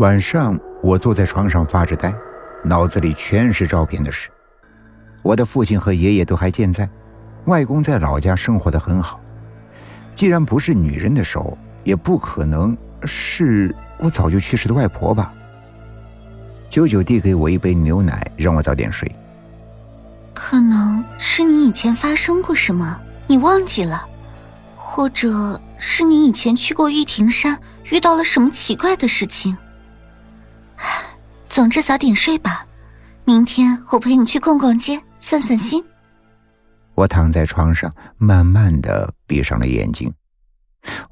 晚上，我坐在床上发着呆，脑子里全是照片的事。我的父亲和爷爷都还健在，外公在老家生活的很好。既然不是女人的手，也不可能是我早就去世的外婆吧？九九递给我一杯牛奶，让我早点睡。可能是你以前发生过什么，你忘记了，或者是你以前去过玉庭山，遇到了什么奇怪的事情。总之，早点睡吧。明天我陪你去逛逛街，散散心。我躺在床上，慢慢的闭上了眼睛。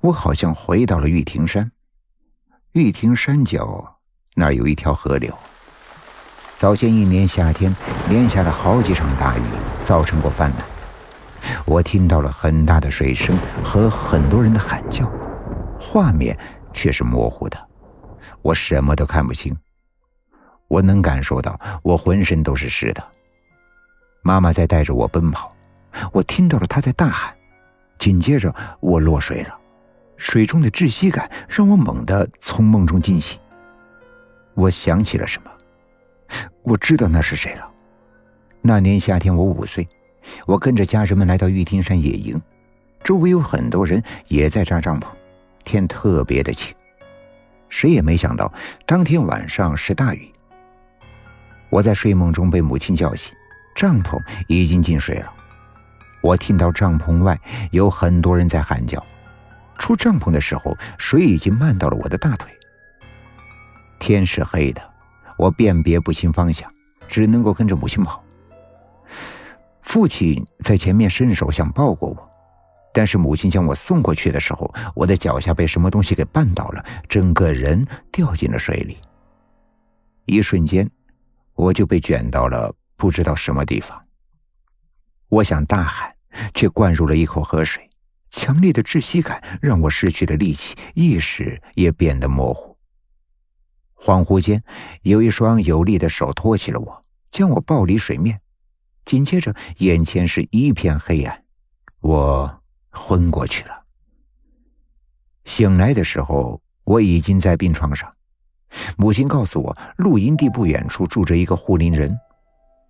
我好像回到了玉庭山。玉庭山脚那儿有一条河流。早前一年夏天，连下了好几场大雨，造成过泛滥。我听到了很大的水声和很多人的喊叫，画面却是模糊的，我什么都看不清。我能感受到，我浑身都是湿的。妈妈在带着我奔跑，我听到了她在大喊。紧接着，我落水了，水中的窒息感让我猛地从梦中惊醒。我想起了什么，我知道那是谁了。那年夏天，我五岁，我跟着家人们来到玉庭山野营，周围有很多人也在扎帐篷，天特别的晴。谁也没想到，当天晚上是大雨。我在睡梦中被母亲叫醒，帐篷已经进水了。我听到帐篷外有很多人在喊叫。出帐篷的时候，水已经漫到了我的大腿。天是黑的，我辨别不清方向，只能够跟着母亲跑。父亲在前面伸手想抱过我，但是母亲将我送过去的时候，我的脚下被什么东西给绊倒了，整个人掉进了水里。一瞬间。我就被卷到了不知道什么地方。我想大喊，却灌入了一口河水，强烈的窒息感让我失去了力气，意识也变得模糊。恍惚间，有一双有力的手托起了我，将我抱离水面。紧接着，眼前是一片黑暗，我昏过去了。醒来的时候，我已经在病床上。母亲告诉我，露营地不远处住着一个护林人。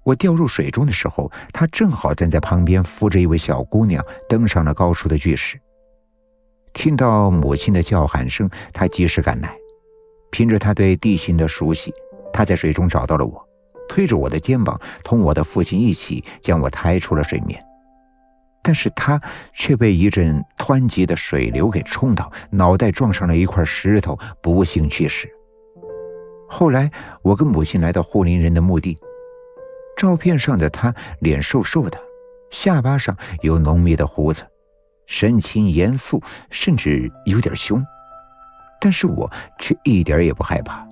我掉入水中的时候，他正好站在旁边，扶着一位小姑娘登上了高处的巨石。听到母亲的叫喊声，他及时赶来。凭着他对地形的熟悉，他在水中找到了我，推着我的肩膀，同我的父亲一起将我抬出了水面。但是他却被一阵湍急的水流给冲倒，脑袋撞上了一块石头，不幸去世。后来，我跟母亲来到护林人的墓地。照片上的他脸瘦瘦的，下巴上有浓密的胡子，神情严肃，甚至有点凶。但是我却一点也不害怕。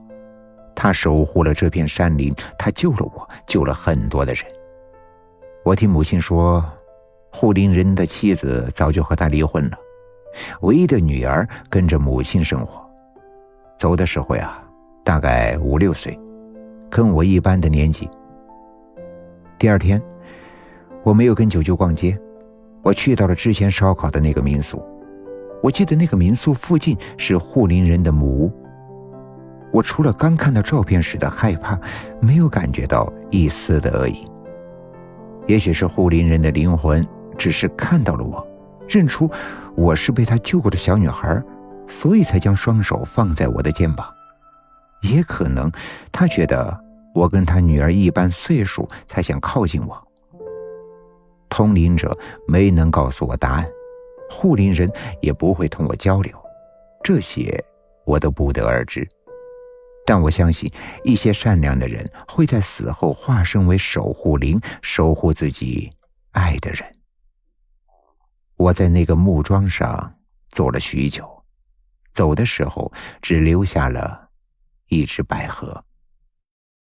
他守护了这片山林，他救了我，救了很多的人。我听母亲说，护林人的妻子早就和他离婚了，唯一的女儿跟着母亲生活。走的时候呀。大概五六岁，跟我一般的年纪。第二天，我没有跟九舅逛街，我去到了之前烧烤的那个民宿。我记得那个民宿附近是护林人的木屋。我除了刚看到照片时的害怕，没有感觉到一丝的恶意。也许是护林人的灵魂只是看到了我，认出我是被他救过的小女孩，所以才将双手放在我的肩膀。也可能，他觉得我跟他女儿一般岁数，才想靠近我。通灵者没能告诉我答案，护林人也不会同我交流，这些我都不得而知。但我相信，一些善良的人会在死后化身为守护灵，守护自己爱的人。我在那个木桩上坐了许久，走的时候只留下了。一只百合。